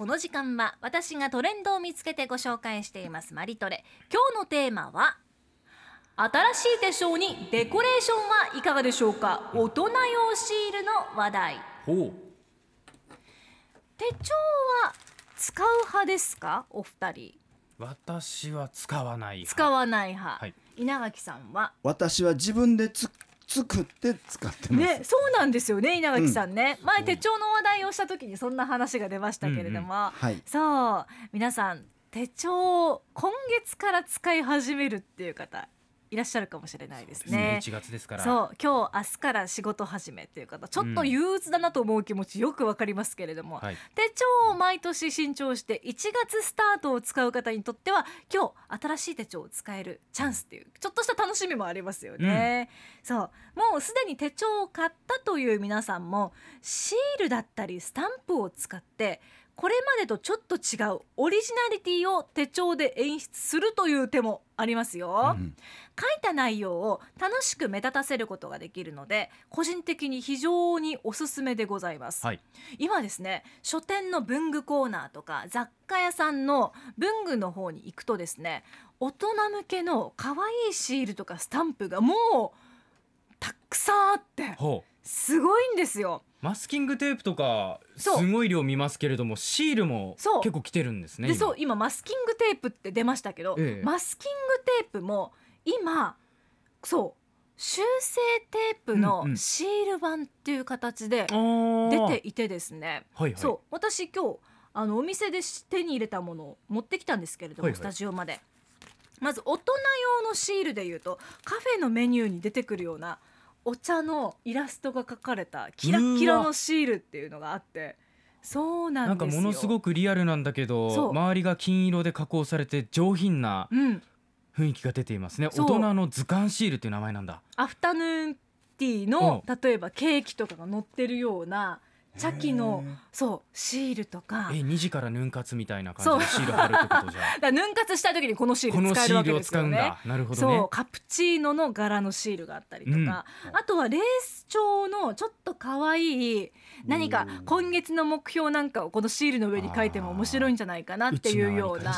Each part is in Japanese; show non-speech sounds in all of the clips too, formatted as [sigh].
この時間は私がトレンドを見つけてご紹介しています。マリトレ。今日のテーマは新しい手帳にデコレーションはいかがでしょうか？大人用シールの話題。ほう。手帳は使う派ですか？お二人。私は使わない派。使わない派、はい。稲垣さんは？私は自分でつ作って使ってます、ね、そうなんですよね稲垣さんね、前手帳の話題をした時にそんな話が出ましたけれども、はい。そう。皆さん手帳を今月から使い始めるっていう方いらっしゃるかもしれないですね。1月ですから。そう。今日明日から仕事始めっていう方ちょっと憂鬱だなと思う気持ちよくわかりますけれども、はい。手帳を毎年新調して1月スタートを使う方にとっては今日新しい手帳を使えるチャンスっていうちょっとした楽しみもありますよね、そう。もうすでに手帳を買ったという皆さんもシールだったりスタンプを使ってこれまでとちょっと違うオリジナリティを手帳で演出するという手もありますよ、うん書いた内容を楽しく目立たせることができるので個人的に非常におすすめでございます、はい。今ですね書店の文具コーナーとか雑貨屋さんの文具の方に行くとですね大人向けの可愛いシールとかスタンプがもうたくさんあってすごいんですよ。マスキングテープとかすごい量見ますけれどもシールも結構来てるんですね今。でそう今マスキングテープって出ましたけど、ええ。マスキングテープも今そう修正テープのうんうん。シール版っていう形で出ていてですね、はいはい。そう私今日あのお店で手に入れたものを持ってきたんですけれども、はいはい。スタジオまで。まず大人用のシールでいうとカフェのメニューに出てくるようなお茶のイラストが描かれたキラッキラのシールっていうのがあってそうななんんかですよ。ものすごくリアルなんだけど周りが金色で加工されて上品なうん。雰囲気が出ていますね。そう。大人の図鑑シールっていう名前なんだ。アフタヌーンティーの例えばケーキとかが載ってるような茶器のそうシールとか。え2時からヌン活みたいな感じでシール貼るってことじゃだ [laughs] ヌン活したい時にこのシール使えるわシールを使けですよね。うんだ。なるほどそうねカプチーノの柄のシールがあったりとか、うん。あとはレース調のちょっと可愛い何か今月の目標なんかをこのシールの上に書いても面白いんじゃないかなっていうような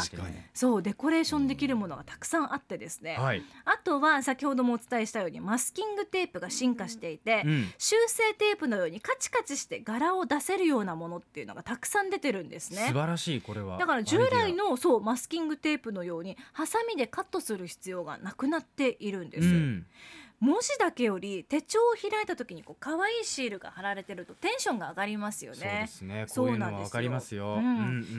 そうデコレーションできるものがたくさんあってですね、はい。あとは先ほどもお伝えしたようにマスキングテープが進化していて、うん。修正テープのようにカチカチして柄を出せるようなものっていうのがたくさん出てるんですね。素。晴らしいこれは。だから従来のそうマスキングテープのようにハサミでカットする必要がなくなっているんです、アうん文字だけより手帳を開いた時にこう可愛いシールが貼られてるとテンションが上がりますよそうでねすね。そこういううなんですよ。のかりますよ。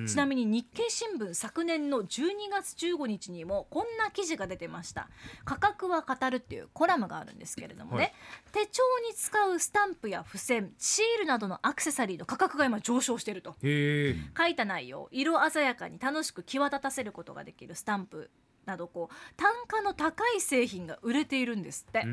ちなみに日経新聞昨年の12月15日にもこんな記事が出てました。価格は語るっていうコラムがあるんですけれどもね、はい。手帳に使うスタンプや付箋シールなどのアクセサリーの価格が今上昇していると。書いた内容色鮮やかに楽しく際立たせることができるスタンプなどこう単価の高い製品が売れているんですって。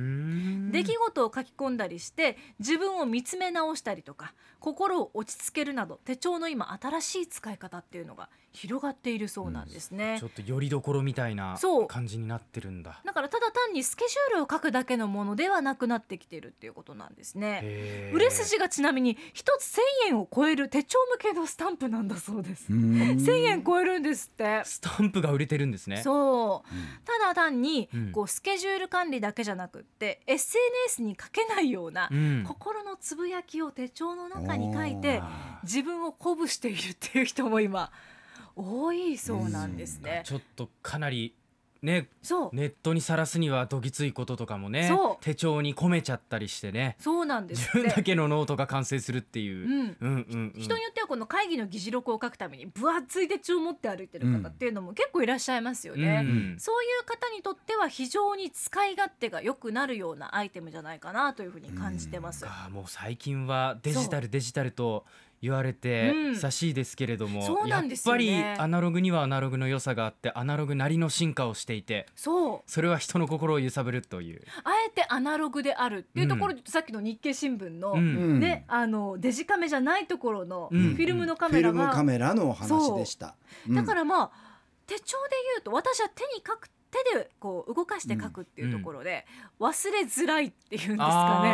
出来事を書き込んだりして自分を見つめ直したりとか心を落ち着けるなど手帳の今新しい使い方っていうのが広がっているそうなんですね。ちょっとよりどころみたいな感じになってるんだだからただ単にスケジュールを書くだけのものではなくなってきてるっていうことなんですね。売れ筋がちなみに一つ1000円を超える手帳向けのスタンプなんだそうです。1000円超えるんですって。スタンプが売れてるんですねそう、ただ単にうん。こうスケジュール管理だけじゃなくって SNS に書けないようなうん。心のつぶやきを手帳の中に書いてあ自分を鼓舞しているっていう人も今多いそうなんですね。ちょっとかなりねそう。ネットにさらすにはどぎついこととかもねそう。手帳に込めちゃったりしてねそうなんです自分だ。けのノートが完成するっていう、うん。うんうんうん。人によってはこの会議の議事録を書くために分厚い手帳を持って歩いてる方っていうのも結構いらっしゃいますよね。うんそういう方にとっては非常に使い勝手が良くなるようなアイテムじゃないかなというふうに感じてます。あーもう最近はデジタルデジタルと言われて久しいですけれども、そうなんですよね。やっぱりアナログにはアナログの良さがあってアナログなりの進化をしていてそう。それは人の心を揺さぶるという、あえてアナログであるっていうところで、さっきの日経新聞の、うん。うん。ね、あのデジカメじゃないところのフうん。ィルムのカフィルムメラが、カメラのお話でした。だかららまあ手帳で言うと私は手に書く手でこう動かして書くっていうところで、忘れづらいっていうんですかね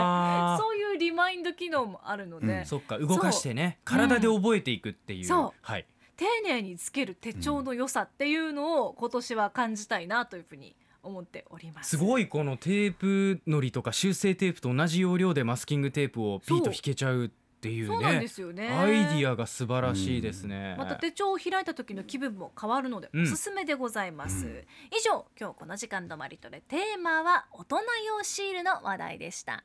マインド機能もあるので、うんそっか動かしてね体で覚えていくっていう、そう。はい。丁寧につける手帳の良さっていうのを今年は感じたいなというふうに思っております。すごいこのテープのりとか修正テープと同じ要領でマスキングテープをピーと引けちゃうっていうそうなんでねすよね。アイディアが素晴らしいですね、また手帳を開いた時の気分も変わるのでうん。おすすめでございます、うん。以上今日この時間止まりとでテーマは大人用シールの話題でした